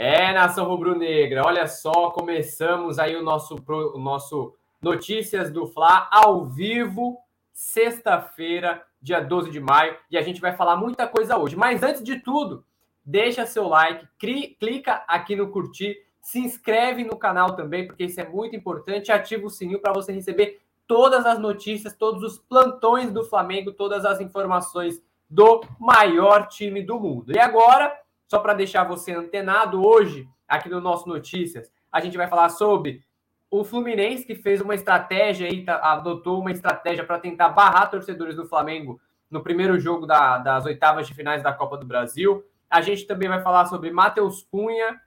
É, nação rubro-negra, olha só, começamos aí o nosso, o nosso Notícias do Fla ao vivo, sexta-feira, dia 12 de maio, e a gente vai falar muita coisa hoje. Mas antes de tudo, deixa seu like, clica aqui no curtir, se inscreve no canal também, porque isso é muito importante, ativa o sininho para você receber todas as notícias, todos os plantões do Flamengo, todas as informações do maior time do mundo. E agora, só para deixar você antenado, hoje, aqui no nosso Notícias, a gente vai falar sobre o Fluminense, que fez uma estratégia e tá, adotou uma estratégia para tentar barrar torcedores do Flamengo no primeiro jogo da, das oitavas de finais da Copa do Brasil. A gente também vai falar sobre Matheus Cunha.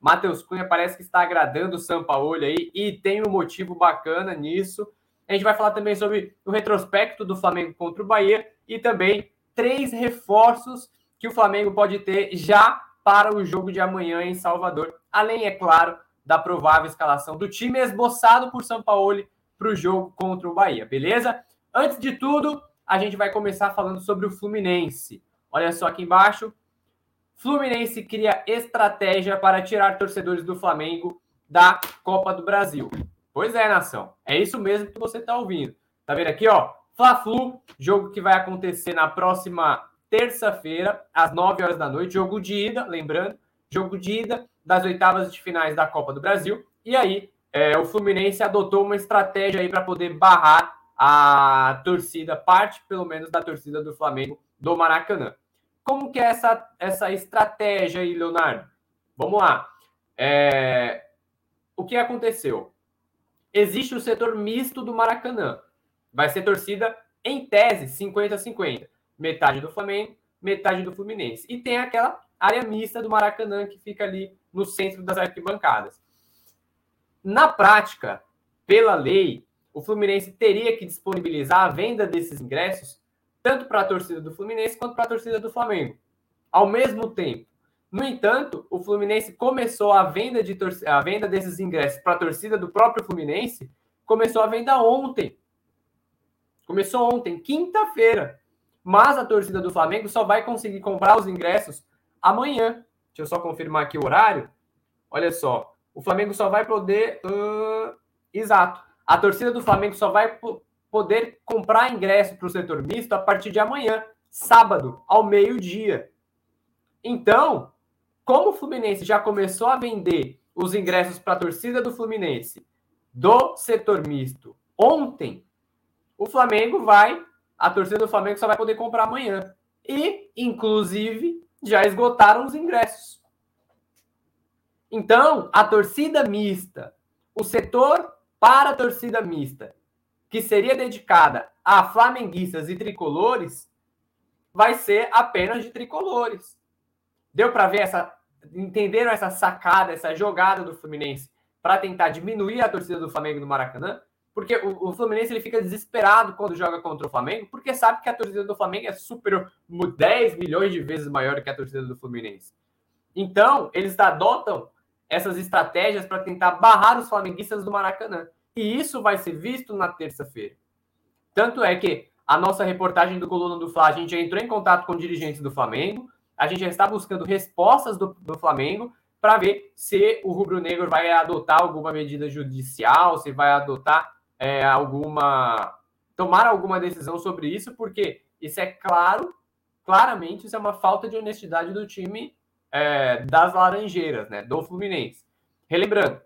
Matheus Cunha parece que está agradando o Sampaoli aí e tem um motivo bacana nisso. A gente vai falar também sobre o retrospecto do Flamengo contra o Bahia e também três reforços que o Flamengo pode ter já para o jogo de amanhã em Salvador. Além, é claro, da provável escalação do time esboçado por São Paulo para o jogo contra o Bahia, beleza? Antes de tudo, a gente vai começar falando sobre o Fluminense. Olha só aqui embaixo. Fluminense cria estratégia para tirar torcedores do Flamengo da Copa do Brasil. Pois é, nação. É isso mesmo que você está ouvindo. Tá vendo aqui, ó? Fla-Flu, jogo que vai acontecer na próxima terça-feira, às 9 horas da noite. Jogo de ida, lembrando, jogo de ida das oitavas de finais da Copa do Brasil. E aí, é, o Fluminense adotou uma estratégia aí para poder barrar a torcida, parte pelo menos da torcida do Flamengo do Maracanã. Como que é essa, essa estratégia aí, Leonardo? Vamos lá. É, o que aconteceu? Existe o setor misto do Maracanã. Vai ser torcida, em tese, 50-50. Metade do Flamengo, metade do Fluminense. E tem aquela área mista do Maracanã que fica ali no centro das arquibancadas. Na prática, pela lei, o Fluminense teria que disponibilizar a venda desses ingressos tanto para a torcida do Fluminense quanto para a torcida do Flamengo, ao mesmo tempo. No entanto, o Fluminense começou a venda, de a venda desses ingressos para a torcida do próprio Fluminense, começou a venda ontem. Começou ontem, quinta-feira. Mas a torcida do Flamengo só vai conseguir comprar os ingressos amanhã. Deixa eu só confirmar aqui o horário. Olha só. O Flamengo só vai poder. Uh, exato. A torcida do Flamengo só vai poder comprar ingresso para o setor misto a partir de amanhã, sábado, ao meio-dia. Então, como o Fluminense já começou a vender os ingressos para a torcida do Fluminense do setor misto ontem, o Flamengo vai, a torcida do Flamengo só vai poder comprar amanhã. E, inclusive, já esgotaram os ingressos. Então, a torcida mista, o setor para a torcida mista, que seria dedicada a flamenguistas e tricolores, vai ser apenas de tricolores. Deu para ver essa. Entenderam essa sacada, essa jogada do Fluminense para tentar diminuir a torcida do Flamengo no Maracanã? Porque o, o, Fluminense ele fica desesperado quando joga contra o Flamengo, porque sabe que a torcida do Flamengo é super 10 milhões de vezes maior que a torcida do Fluminense. Então, eles adotam essas estratégias para tentar barrar os flamenguistas do Maracanã. E isso vai ser visto na terça-feira. Tanto é que a nossa reportagem do Coluna do Fla, a gente já entrou em contato com dirigentes do Flamengo, a gente já está buscando respostas do, do Flamengo para ver se o Rubro Negro vai adotar alguma medida judicial, se vai adotar é, alguma tomar alguma decisão sobre isso, porque isso é claro, claramente isso é uma falta de honestidade do time é, das Laranjeiras, né, do Fluminense. Relembrando,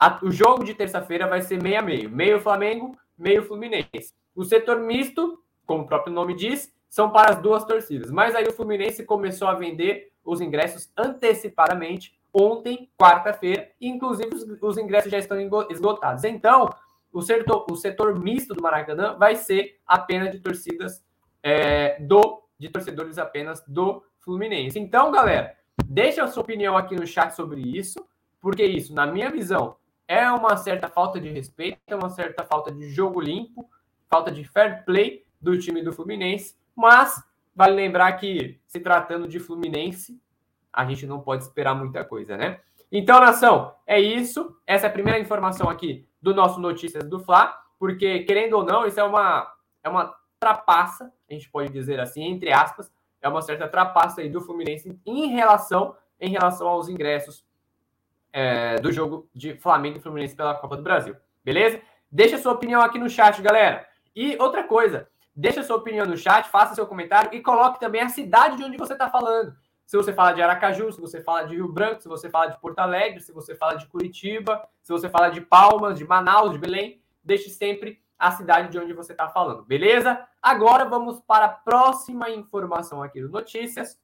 a, o jogo de terça-feira vai ser meio a meio, meio Flamengo, meio Fluminense. O setor misto, como o próprio nome diz, são para as duas torcidas. Mas aí o Fluminense começou a vender os ingressos antecipadamente ontem, quarta-feira, inclusive os, os ingressos já estão esgotados. Então, o setor, o setor misto do Maracanã vai ser apenas de torcidas é, do de torcedores apenas do Fluminense. Então, galera, deixa a sua opinião aqui no chat sobre isso, porque isso, na minha visão, é uma certa falta de respeito, é uma certa falta de jogo limpo, falta de fair play do time do Fluminense, mas vale lembrar que se tratando de Fluminense, a gente não pode esperar muita coisa, né? Então, nação, é isso. Essa é a primeira informação aqui do nosso Notícias do Fla, porque, querendo ou não, isso é uma, é uma trapaça, a gente pode dizer assim, entre aspas, é uma certa trapaça aí do Fluminense em relação em relação aos ingressos é, do jogo de Flamengo e Fluminense pela Copa do Brasil. Beleza? Deixa sua opinião aqui no chat, galera. E outra coisa, deixa sua opinião no chat, faça seu comentário e coloque também a cidade de onde você está falando. Se você fala de Aracaju, se você fala de Rio Branco, se você fala de Porto Alegre, se você fala de Curitiba, se você fala de Palmas, de Manaus, de Belém, deixe sempre a cidade de onde você está falando, beleza? Agora vamos para a próxima informação aqui do Notícias.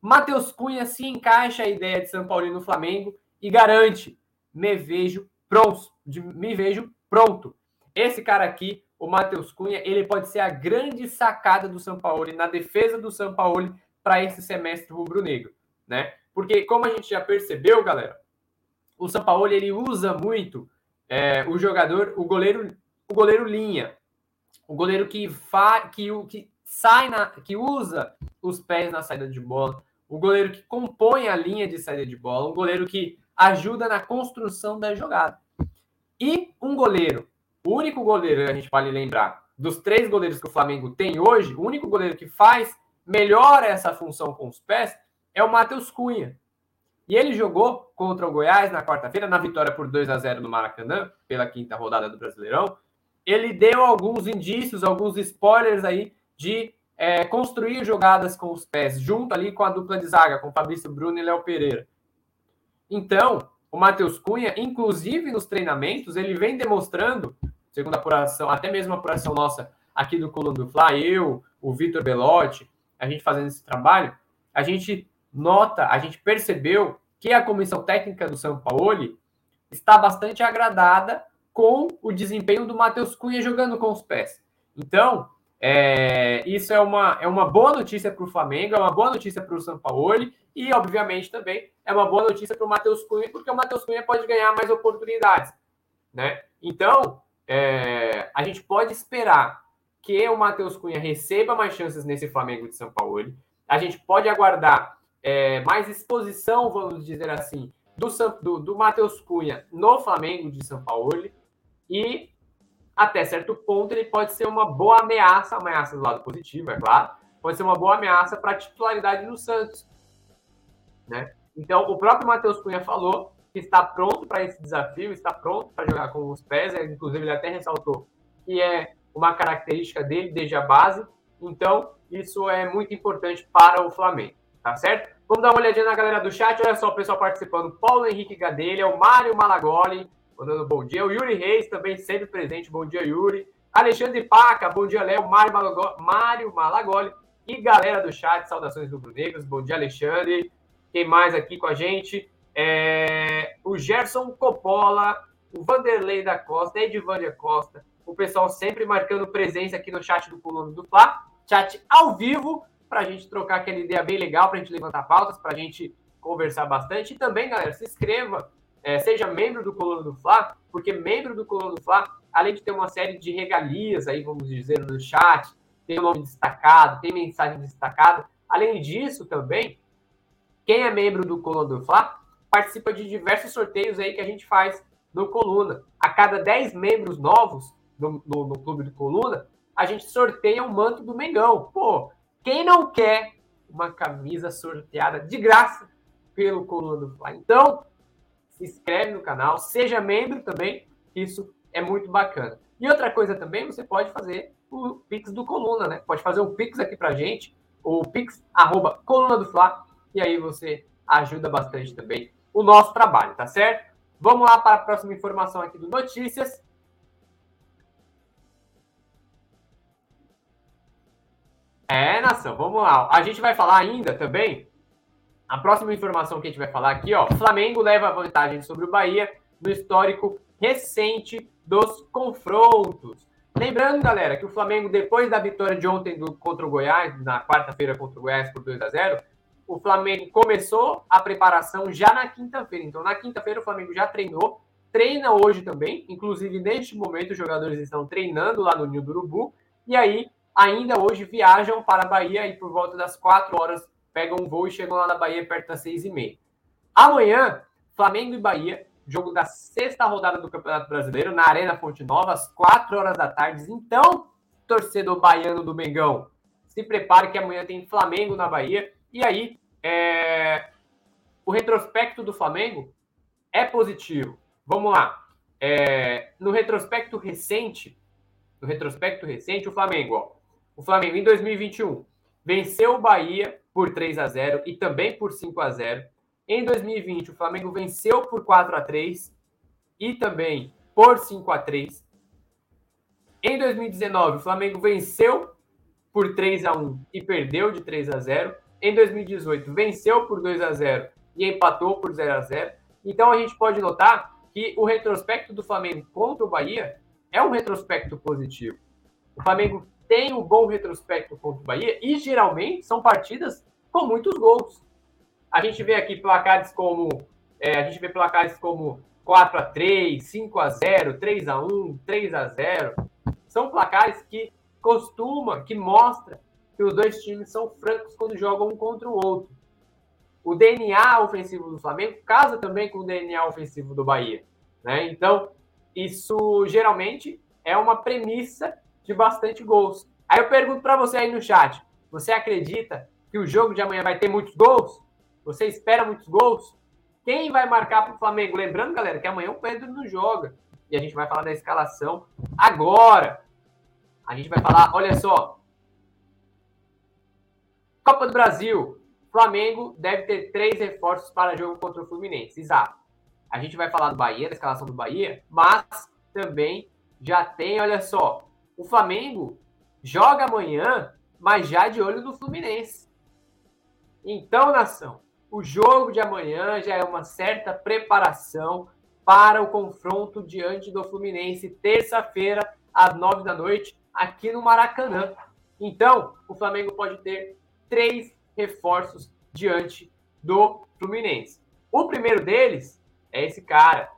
Matheus Cunha se encaixa a ideia de São Paulo no Flamengo e garante: me vejo pronto, me vejo pronto. Esse cara aqui, o Matheus Cunha, ele pode ser a grande sacada do São Paulo na defesa do São Paulo para esse semestre rubro-negro, né? Porque como a gente já percebeu, galera, o São Paulo ele usa muito é, o jogador, o goleiro o goleiro linha, o goleiro que, fa, que, que sai na, que usa os pés na saída de bola, o goleiro que compõe a linha de saída de bola, um goleiro que ajuda na construção da jogada. E um goleiro, o único goleiro, a gente pode lembrar, dos três goleiros que o Flamengo tem hoje, o único goleiro que faz melhor essa função com os pés é o Matheus Cunha. E ele jogou contra o Goiás na quarta-feira, na vitória por 2 a 0 no Maracanã, pela quinta rodada do Brasileirão ele deu alguns indícios, alguns spoilers aí de é, construir jogadas com os pés, junto ali com a dupla de zaga, com Fabrício Bruno e Léo Pereira. Então, o Matheus Cunha, inclusive nos treinamentos, ele vem demonstrando, segundo a apuração, até mesmo a apuração nossa aqui do Coluna do Fly, eu, o Vitor Belotti, a gente fazendo esse trabalho, a gente nota, a gente percebeu que a comissão técnica do São Paulo está bastante agradada com o desempenho do Matheus Cunha jogando com os pés. Então, é, isso é uma, é uma boa notícia para o Flamengo, é uma boa notícia para o São Paulo e, obviamente, também é uma boa notícia para o Matheus Cunha, porque o Matheus Cunha pode ganhar mais oportunidades. Né? Então, é, a gente pode esperar que o Matheus Cunha receba mais chances nesse Flamengo de São Paulo. A gente pode aguardar é, mais exposição, vamos dizer assim, do, do, do Matheus Cunha no Flamengo de São Paulo. E até certo ponto ele pode ser uma boa ameaça, ameaça do lado positivo, é claro, pode ser uma boa ameaça para a titularidade no Santos. Né? Então, o próprio Matheus Cunha falou que está pronto para esse desafio, está pronto para jogar com os pés, é, inclusive ele até ressaltou que é uma característica dele desde a base, então isso é muito importante para o Flamengo, tá certo? Vamos dar uma olhadinha na galera do chat, olha só o pessoal participando, Paulo Henrique Gadelha, o Mário Malagoli, mandando bom dia. O Yuri Reis também sempre presente. Bom dia, Yuri. Alexandre Paca, bom dia, Léo. Mário, Malagoli, Mário Malagoli. E galera do chat, saudações rubro-negros. Bom dia, Alexandre. Quem mais aqui com a gente? É... O Gerson Coppola, o Vanderlei da Costa, Edvânia Costa. O pessoal sempre marcando presença aqui no chat do Coluna do Fla. Chat ao vivo, para a gente trocar aquela ideia bem legal, para a gente levantar pautas, para a gente conversar bastante. E também, galera, se inscreva é, seja membro do Coluna do Fla, porque membro do Coluna do Fla, além de ter uma série de regalias aí, vamos dizer, no chat, tem nome destacado, tem mensagem destacada. Além disso, também, quem é membro do Coluna do Fla participa de diversos sorteios aí que a gente faz no Coluna. A cada 10 membros novos no, no, no Clube do Coluna, a gente sorteia um manto do Mengão. Pô, quem não quer uma camisa sorteada de graça pelo Coluna do Fla? Então, se inscreve no canal, seja membro também, isso é muito bacana. E outra coisa também, você pode fazer o Pix do Coluna, né? Pode fazer um Pix aqui pra gente, o Pix, arroba Coluna do Fla, e aí você ajuda bastante também o nosso trabalho, tá certo? Vamos lá para a próxima informação aqui do Notícias. É, nação, vamos lá. A gente vai falar ainda também a próxima informação que a gente vai falar aqui, ó, Flamengo leva vantagem sobre o Bahia no histórico recente dos confrontos. Lembrando, galera, que o Flamengo, depois da vitória de ontem do, contra o Goiás, na quarta-feira contra o Goiás por 2 a 0 o Flamengo começou a preparação já na quinta-feira. Então, na quinta-feira, o Flamengo já treinou, treina hoje também. Inclusive, neste momento, os jogadores estão treinando lá no Ninho do Urubu. E aí, ainda hoje, viajam para a Bahia e por volta das 4 horas pegam um voo e chegam lá na Bahia perto das seis e meia. Amanhã, Flamengo e Bahia, jogo da sexta rodada do Campeonato Brasileiro, na Arena Fonte Nova, às quatro horas da tarde. Então, torcedor baiano do Mengão, se prepare que amanhã tem Flamengo na Bahia. E aí, é... o retrospecto do Flamengo é positivo. Vamos lá. É, no retrospecto recente, no retrospecto recente, o Flamengo, ó, o Flamengo em 2021 venceu o Bahia por 3 a 0 e também por 5 a 0. Em 2020, o Flamengo venceu por 4 a 3 e também por 5 a 3. Em 2019, o Flamengo venceu por 3 a 1 e perdeu de 3 a 0. Em 2018, venceu por 2 a 0 e empatou por 0 a 0. Então a gente pode notar que o retrospecto do Flamengo contra o Bahia é um retrospecto positivo. O Flamengo tem um bom retrospecto contra o Bahia e geralmente são partidas com muitos gols. A gente vê aqui placares como é, a gente vê placares como 4 a 3, 5 a 0, 3 a 1, 3 a 0. São placares que costuma, que mostra que os dois times são francos quando jogam um contra o outro. O DNA ofensivo do Flamengo casa também com o DNA ofensivo do Bahia, né? Então, isso geralmente é uma premissa de bastante gols. Aí eu pergunto para você aí no chat, você acredita que o jogo de amanhã vai ter muitos gols? Você espera muitos gols? Quem vai marcar para o Flamengo? Lembrando, galera, que amanhã o Pedro não joga. E a gente vai falar da escalação agora. A gente vai falar, olha só. Copa do Brasil. Flamengo deve ter três reforços para jogo contra o Fluminense. Exato. A gente vai falar do Bahia, da escalação do Bahia, mas também já tem, olha só, o Flamengo joga amanhã, mas já de olho no Fluminense. Então, nação, o jogo de amanhã já é uma certa preparação para o confronto diante do Fluminense, terça-feira, às nove da noite, aqui no Maracanã. Então, o Flamengo pode ter três reforços diante do Fluminense. O primeiro deles é esse cara.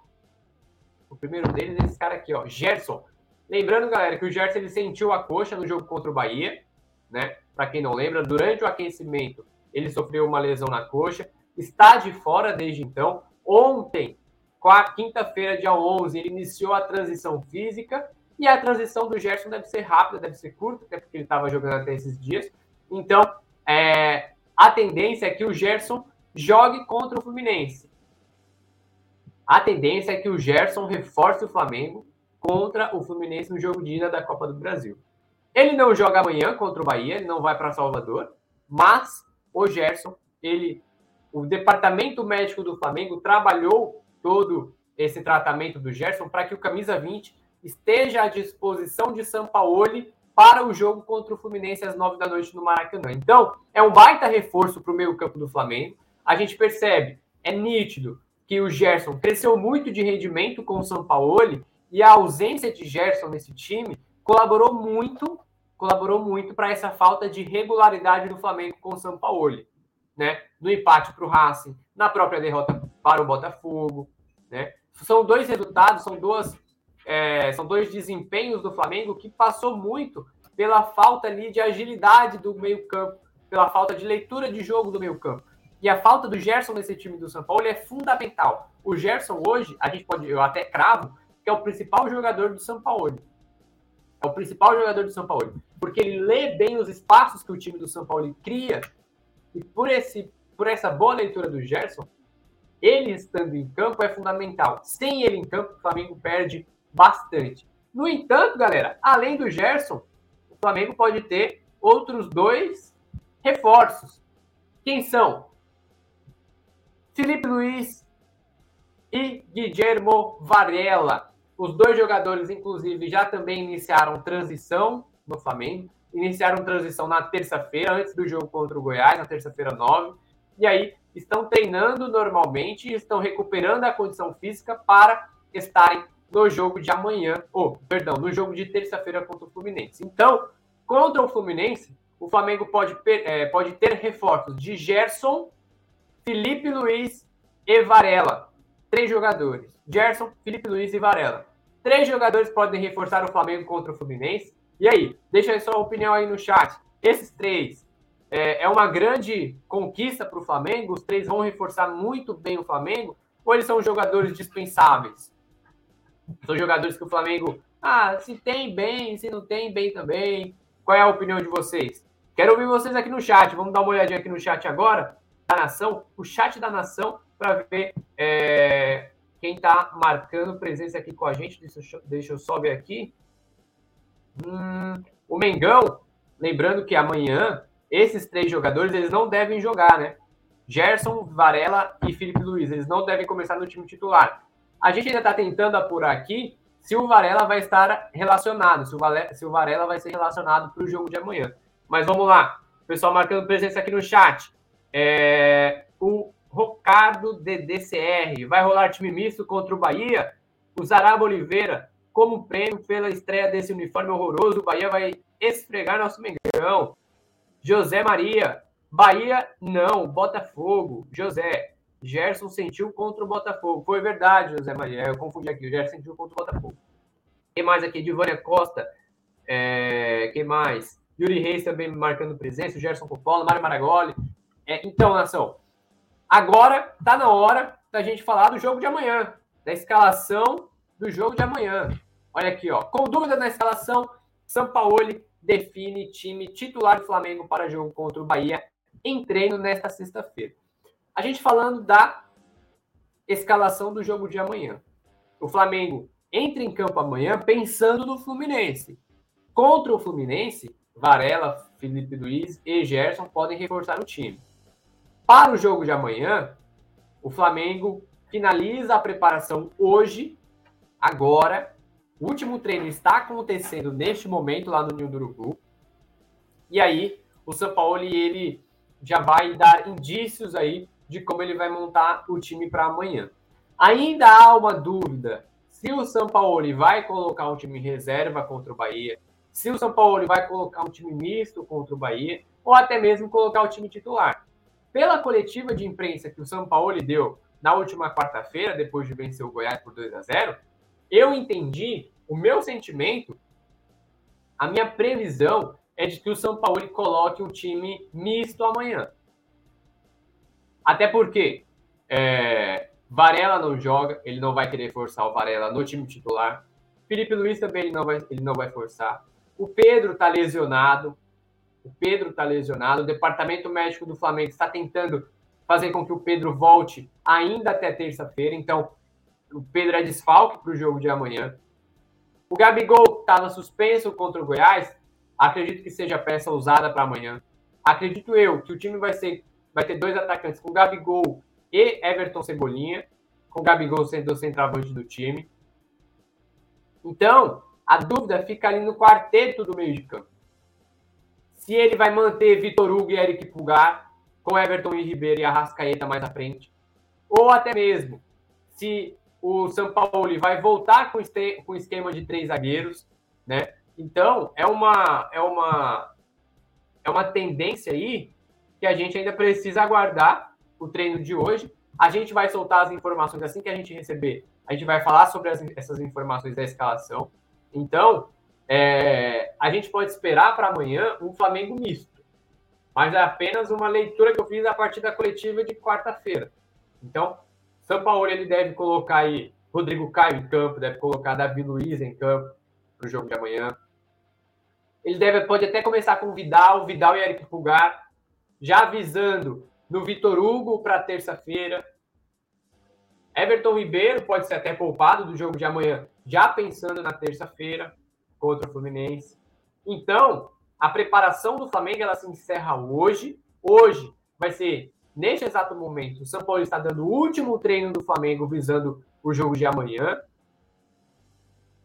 O primeiro deles é esse cara aqui, ó, Gerson. Lembrando, galera, que o Gerson ele sentiu a coxa no jogo contra o Bahia, né? Para quem não lembra, durante o aquecimento ele sofreu uma lesão na coxa, está de fora desde então. Ontem, quinta-feira, dia 11, ele iniciou a transição física e a transição do Gerson deve ser rápida, deve ser curta, até porque ele estava jogando até esses dias. Então, é, a tendência é que o Gerson jogue contra o Fluminense. A tendência é que o Gerson reforce o Flamengo contra o Fluminense no jogo de ida da Copa do Brasil. Ele não joga amanhã contra o Bahia, ele não vai para Salvador, mas o Gerson, ele, o departamento médico do Flamengo trabalhou todo esse tratamento do Gerson para que o camisa 20 esteja à disposição de Sampaoli para o jogo contra o Fluminense às nove da noite no Maracanã. Então, é um baita reforço para o meio-campo do Flamengo. A gente percebe, é nítido, que o Gerson cresceu muito de rendimento com o Sampaoli e a ausência de Gerson nesse time colaborou muito, colaborou muito para essa falta de regularidade do Flamengo com o Sampaoli, né? No empate para o Racing, na própria derrota para o Botafogo, né? São dois resultados, são duas é, são dois desempenhos do Flamengo que passou muito pela falta ali de agilidade do meio-campo, pela falta de leitura de jogo do meio-campo. E a falta do Gerson nesse time do São Paulo é fundamental. O Gerson hoje, a gente pode, eu até cravo, que é o principal jogador do São Paulo. É o principal jogador do São Paulo. Porque ele lê bem os espaços que o time do São Paulo cria. E por, esse, por essa boa leitura do Gerson, ele estando em campo é fundamental. Sem ele em campo, o Flamengo perde bastante. No entanto, galera, além do Gerson, o Flamengo pode ter outros dois reforços. Quem são? Felipe Luiz e Guillermo Varela. Os dois jogadores, inclusive, já também iniciaram transição no Flamengo. Iniciaram transição na terça-feira, antes do jogo contra o Goiás, na terça-feira 9. E aí estão treinando normalmente e estão recuperando a condição física para estarem no jogo de amanhã, ou, perdão, no jogo de terça-feira contra o Fluminense. Então, contra o Fluminense, o Flamengo pode, é, pode ter reforços de Gerson, Felipe Luiz e Varela. Três jogadores. Gerson, Felipe Luiz e Varela. Três jogadores podem reforçar o Flamengo contra o Fluminense. E aí, deixa aí sua opinião aí no chat. Esses três é, é uma grande conquista para o Flamengo? Os três vão reforçar muito bem o Flamengo? Ou eles são jogadores dispensáveis? São jogadores que o Flamengo, ah, se tem bem, se não tem bem também. Qual é a opinião de vocês? Quero ouvir vocês aqui no chat. Vamos dar uma olhadinha aqui no chat agora. da Nação, o chat da Nação, para ver é, quem está marcando presença aqui com a gente. Deixa eu, deixa eu só ver aqui. Hum, o Mengão, lembrando que amanhã esses três jogadores eles não devem jogar, né? Gerson, Varela e Felipe Luiz, eles não devem começar no time titular. A gente ainda está tentando apurar aqui se o Varela vai estar relacionado, se o, Varela, se o Varela vai ser relacionado para o jogo de amanhã. Mas vamos lá, pessoal marcando presença aqui no chat. É, o Rocardo DDCR, vai rolar time misto contra o Bahia? O Zaraba Oliveira, como prêmio pela estreia desse uniforme horroroso, o Bahia vai esfregar nosso Mengão. José Maria, Bahia, não, Botafogo, José. Gerson sentiu contra o Botafogo. Foi verdade, José Maria. Eu confundi aqui. O Gerson sentiu contra o Botafogo. Quem mais aqui? Divânia Costa. É... Quem mais? Yuri Reis também marcando presença. O Gerson Coppola, Mário Maragoli. É, então, nação. Agora tá na hora da gente falar do jogo de amanhã. Da escalação do jogo de amanhã. Olha aqui, ó. Com dúvida na escalação, Sampaoli define time titular do Flamengo para jogo contra o Bahia em treino nesta sexta-feira. A gente falando da escalação do jogo de amanhã. O Flamengo entra em campo amanhã pensando no Fluminense. Contra o Fluminense, Varela, Felipe Luiz e Gerson podem reforçar o time. Para o jogo de amanhã, o Flamengo finaliza a preparação hoje, agora, o último treino está acontecendo neste momento lá no Ninho do Urubu. E aí, o São Paulo ele já vai dar indícios aí de como ele vai montar o time para amanhã. Ainda há uma dúvida se o São Paulo vai colocar um time reserva contra o Bahia, se o São Paulo vai colocar um time misto contra o Bahia, ou até mesmo colocar o time titular. Pela coletiva de imprensa que o São Paulo deu na última quarta-feira, depois de vencer o Goiás por 2 a 0, eu entendi, o meu sentimento, a minha previsão é de que o São Paulo coloque um time misto amanhã. Até porque é, Varela não joga, ele não vai querer forçar o Varela no time titular. Felipe Luiz também ele não vai, ele não vai forçar. O Pedro está lesionado. O Pedro está lesionado. O departamento médico do Flamengo está tentando fazer com que o Pedro volte ainda até terça-feira. Então, o Pedro é desfalque para o jogo de amanhã. O Gabigol estava suspenso contra o Goiás. Acredito que seja peça usada para amanhã. Acredito eu que o time vai ser vai ter dois atacantes com Gabigol e Everton Cebolinha, com Gabigol sendo o centroavante do time. Então, a dúvida fica ali no quarteto do meio de campo. Se ele vai manter Vitor Hugo e Eric Pulgar, com Everton e Ribeiro e Arrascaeta mais à frente, ou até mesmo se o São Paulo vai voltar com o esquema de três zagueiros, né? Então, é uma, é uma, é uma tendência aí que a gente ainda precisa aguardar o treino de hoje. A gente vai soltar as informações assim que a gente receber. A gente vai falar sobre as, essas informações da escalação. Então, é, a gente pode esperar para amanhã um Flamengo misto. Mas é apenas uma leitura que eu fiz a partir da coletiva de quarta-feira. Então, são Paulo ele deve colocar aí Rodrigo Caio em campo, deve colocar Davi Luiz em campo para o jogo de amanhã. Ele deve, pode até começar com Vidal, Vidal e Eric Pulgar, já avisando no Vitor Hugo para terça-feira. Everton Ribeiro pode ser até poupado do jogo de amanhã, já pensando na terça-feira contra o Fluminense. Então, a preparação do Flamengo ela se encerra hoje. Hoje vai ser neste exato momento, o São Paulo está dando o último treino do Flamengo visando o jogo de amanhã.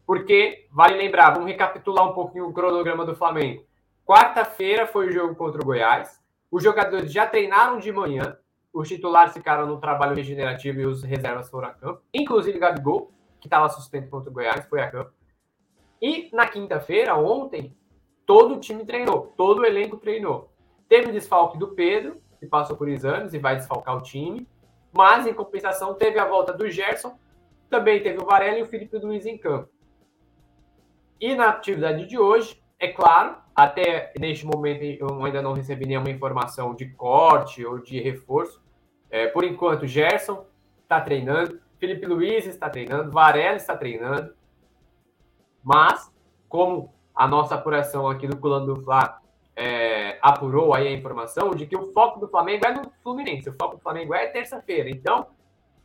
Porque, vale lembrar, vamos recapitular um pouquinho o cronograma do Flamengo. Quarta-feira foi o jogo contra o Goiás. Os jogadores já treinaram de manhã. Os titulares ficaram no trabalho regenerativo e os reservas foram a campo. Inclusive Gabigol, que estava suspenso contra o Goiás, foi a campo. E na quinta-feira, ontem, todo o time treinou, todo o elenco treinou. Teve o desfalque do Pedro, que passou por exames e vai desfalcar o time. Mas, em compensação, teve a volta do Gerson, também teve o Varela e o Felipe Luiz em campo. E na atividade de hoje, é claro, até neste momento eu ainda não recebi nenhuma informação de corte ou de reforço. É, por enquanto, Gerson está treinando, Felipe Luiz está treinando, Varela está treinando. Mas, como a nossa apuração aqui do Culando do Fla é, apurou aí a informação de que o foco do Flamengo é no Fluminense. O foco do Flamengo é terça-feira. Então,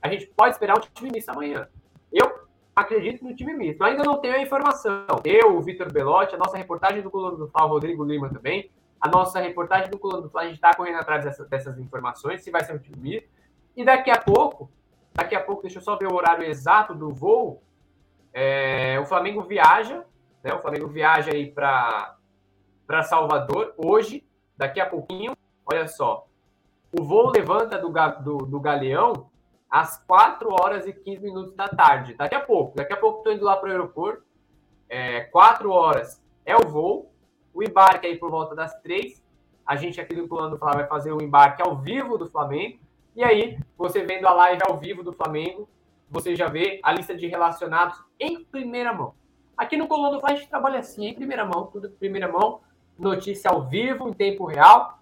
a gente pode esperar um time misto amanhã. Eu acredito no time misto. Ainda não tenho a informação. Eu, o Vitor Belotti, a nossa reportagem do Coluna do Fla, o Rodrigo Lima também, a nossa reportagem do Coluna do Fla, a gente está correndo atrás dessas, dessas informações, se vai ser um time misto. E daqui a pouco, daqui a pouco, deixa eu só ver o horário exato do voo. É, o Flamengo viaja, né? O Flamengo viaja aí para Salvador hoje, daqui a pouquinho. Olha só, o voo levanta do, do, do Galeão às 4 horas e 15 minutos da tarde. Daqui a pouco. Daqui a pouco estou indo lá para o aeroporto. É, 4 horas é o voo. O embarque aí por volta das 3. A gente aqui do Plano do Flamengo vai fazer o embarque ao vivo do Flamengo. E aí, você vendo a live ao vivo do Flamengo, você já vê a lista de relacionados em primeira mão. Aqui no Coluna do a gente trabalha assim, em primeira mão, tudo em primeira mão, notícia ao vivo, em tempo real.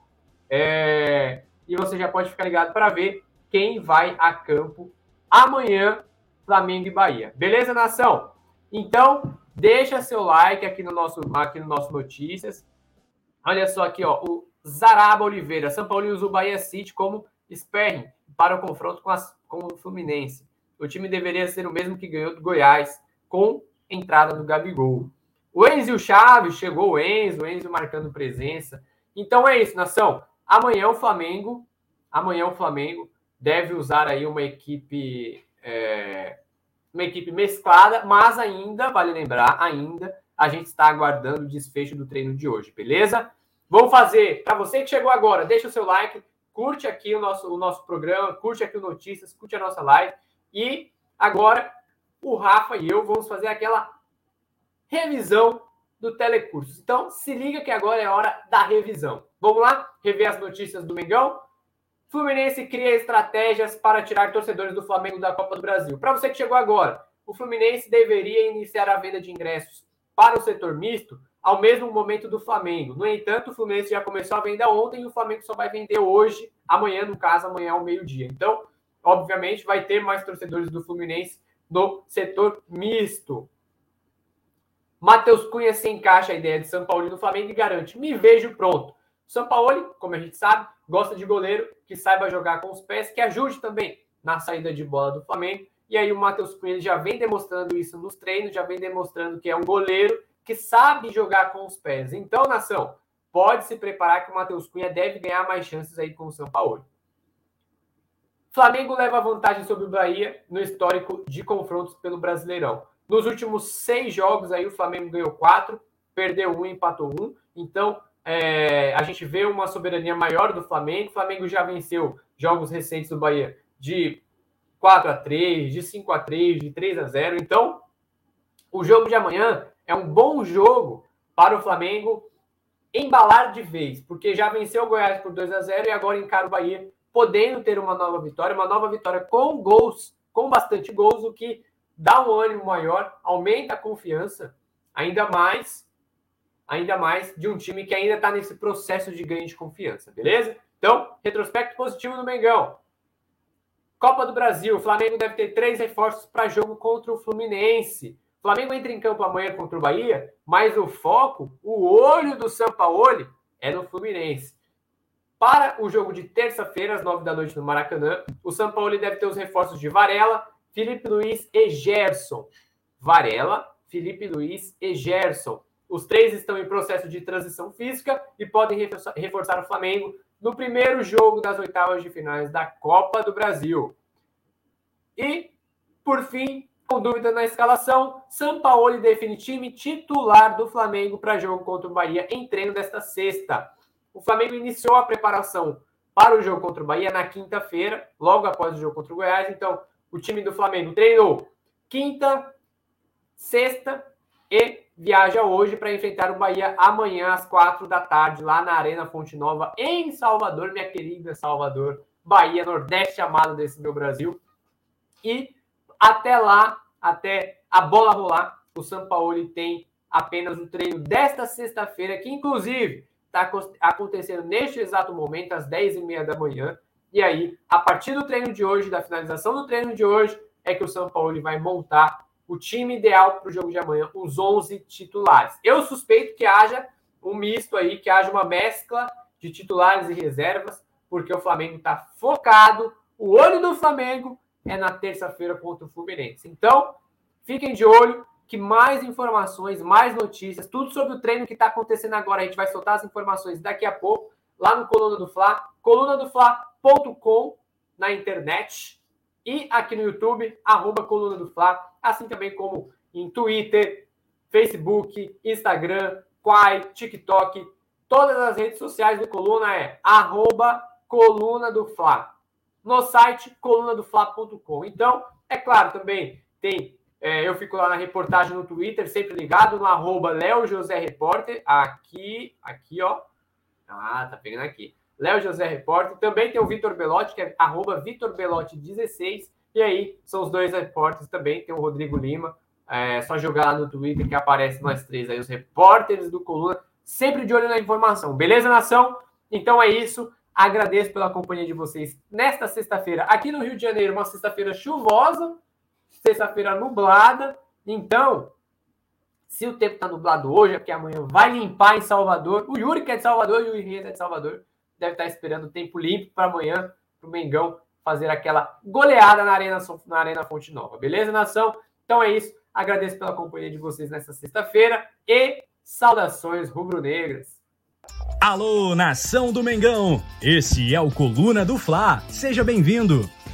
É... E você já pode ficar ligado para ver quem vai a campo amanhã, Flamengo e Bahia. Beleza, nação? Então, deixa seu like aqui no nosso, aqui no nosso Notícias. Olha só aqui, ó, o Zaraba Oliveira. São Paulo usa o Bahia City como sparring para o confronto com, as, com o Fluminense. O time deveria ser o mesmo que ganhou do Goiás, com entrada do Gabigol. O Enzo Chaves, chegou o Enzo, o Enzo marcando presença. Então é isso, nação. Amanhã o Flamengo, amanhã o Flamengo deve usar aí uma equipe é, uma equipe mesclada, mas ainda, vale lembrar, ainda a gente está aguardando o desfecho do treino de hoje, beleza? Vamos fazer, para você que chegou agora, deixa o seu like, curte aqui o nosso, o nosso programa, curte aqui o Notícias, curte a nossa live e agora o Rafa e eu vamos fazer aquela revisão do Telecursos. Então, se liga que agora é hora da revisão. Vamos lá? Rever as notícias do Mengão? Fluminense cria estratégias para tirar torcedores do Flamengo da Copa do Brasil. Para você que chegou agora, o Fluminense deveria iniciar a venda de ingressos para o setor misto ao mesmo momento do Flamengo. No entanto, o Fluminense já começou a venda ontem e o Flamengo só vai vender hoje, amanhã, no caso, amanhã ao meio-dia. Então, obviamente, vai ter mais torcedores do Fluminense no setor misto. Matheus Cunha se encaixa a ideia de São Paulo no Flamengo e garante: me vejo pronto. São Paulo, como a gente sabe, gosta de goleiro que saiba jogar com os pés, que ajude também na saída de bola do Flamengo. E aí o Matheus Cunha já vem demonstrando isso nos treinos, já vem demonstrando que é um goleiro que sabe jogar com os pés. Então, nação, pode se preparar que o Matheus Cunha deve ganhar mais chances aí com o São Paulo. Flamengo leva vantagem sobre o Bahia no histórico de confrontos pelo Brasileirão. Nos últimos seis jogos aí o Flamengo ganhou quatro, perdeu um, empatou um. Então é, a gente vê uma soberania maior do Flamengo. O Flamengo já venceu jogos recentes do Bahia de 4 a 3, de 5 a 3, de 3 a 0. Então o jogo de amanhã é um bom jogo para o Flamengo embalar de vez, porque já venceu o Goiás por 2 a 0 e agora encara o Bahia podendo ter uma nova vitória, uma nova vitória com gols, com bastante gols, o que dá um ânimo maior, aumenta a confiança, ainda mais, ainda mais de um time que ainda está nesse processo de ganho de confiança, beleza? Então, retrospecto positivo do Mengão. Copa do Brasil, o Flamengo deve ter três reforços para jogo contra o Fluminense. O Flamengo entra em campo amanhã contra o Bahia, mas o foco, o olho do Sampaoli é no Fluminense. Para o jogo de terça-feira, às nove da noite no Maracanã, o São Paulo deve ter os reforços de Varela, Felipe Luiz e Gerson. Varela, Felipe Luiz e Gerson. Os três estão em processo de transição física e podem reforçar o Flamengo no primeiro jogo das oitavas de finais da Copa do Brasil. E, por fim, com dúvida na escalação, Sampaoli define time titular do Flamengo para jogo contra o Bahia em treino desta sexta. O Flamengo iniciou a preparação para o jogo contra o Bahia na quinta-feira, logo após o jogo contra o Goiás. Então, o time do Flamengo treinou quinta, sexta e viaja hoje para enfrentar o Bahia amanhã às quatro da tarde, lá na Arena Fonte Nova, em Salvador, minha querida Salvador, Bahia, Nordeste amado desse meu Brasil. E até lá, até a bola rolar, o São Paulo tem apenas o treino desta sexta-feira, que inclusive está acontecendo neste exato momento, às 10h30 da manhã. E aí, a partir do treino de hoje, da finalização do treino de hoje, é que o São Paulo vai montar o time ideal para o jogo de amanhã, os 11 titulares. Eu suspeito que haja um misto aí, que haja uma mescla de titulares e reservas, porque o Flamengo está focado. O olho do Flamengo é na terça-feira contra o Fluminense. Então, fiquem de olho que mais informações, mais notícias, tudo sobre o treino que está acontecendo agora. A gente vai soltar as informações daqui a pouco lá no Coluna do Fla, colunadofla.com na internet e aqui no YouTube, arroba Coluna do Fla, assim também como em Twitter, Facebook, Instagram, Quai, TikTok, todas as redes sociais do Coluna é arroba Coluna do Fla. No site colunadofla.com. Então, é claro, também tem é, eu fico lá na reportagem no Twitter, sempre ligado no arroba José Repórter. Aqui, aqui, ó. Ah, tá pegando aqui. Léo José Repórter. Também tem o Vitor Belotti, que é arroba Vitor Belotti16. E aí, são os dois repórteres também. Tem o Rodrigo Lima. É só jogar lá no Twitter que aparece nós três aí, os repórteres do Coluna, sempre de olho na informação. Beleza, nação? Então é isso. Agradeço pela companhia de vocês nesta sexta-feira, aqui no Rio de Janeiro, uma sexta-feira chuvosa sexta-feira nublada. Então, se o tempo está nublado hoje, é porque amanhã vai limpar em Salvador. O Yuri, que é de Salvador, e o Henrique é de Salvador, deve estar tá esperando o tempo limpo para amanhã, para o Mengão fazer aquela goleada na Arena, na Arena Fonte Nova. Beleza, nação? Então é isso. Agradeço pela companhia de vocês nessa sexta-feira e saudações rubro-negras. Alô, nação do Mengão! Esse é o Coluna do Fla. Seja bem-vindo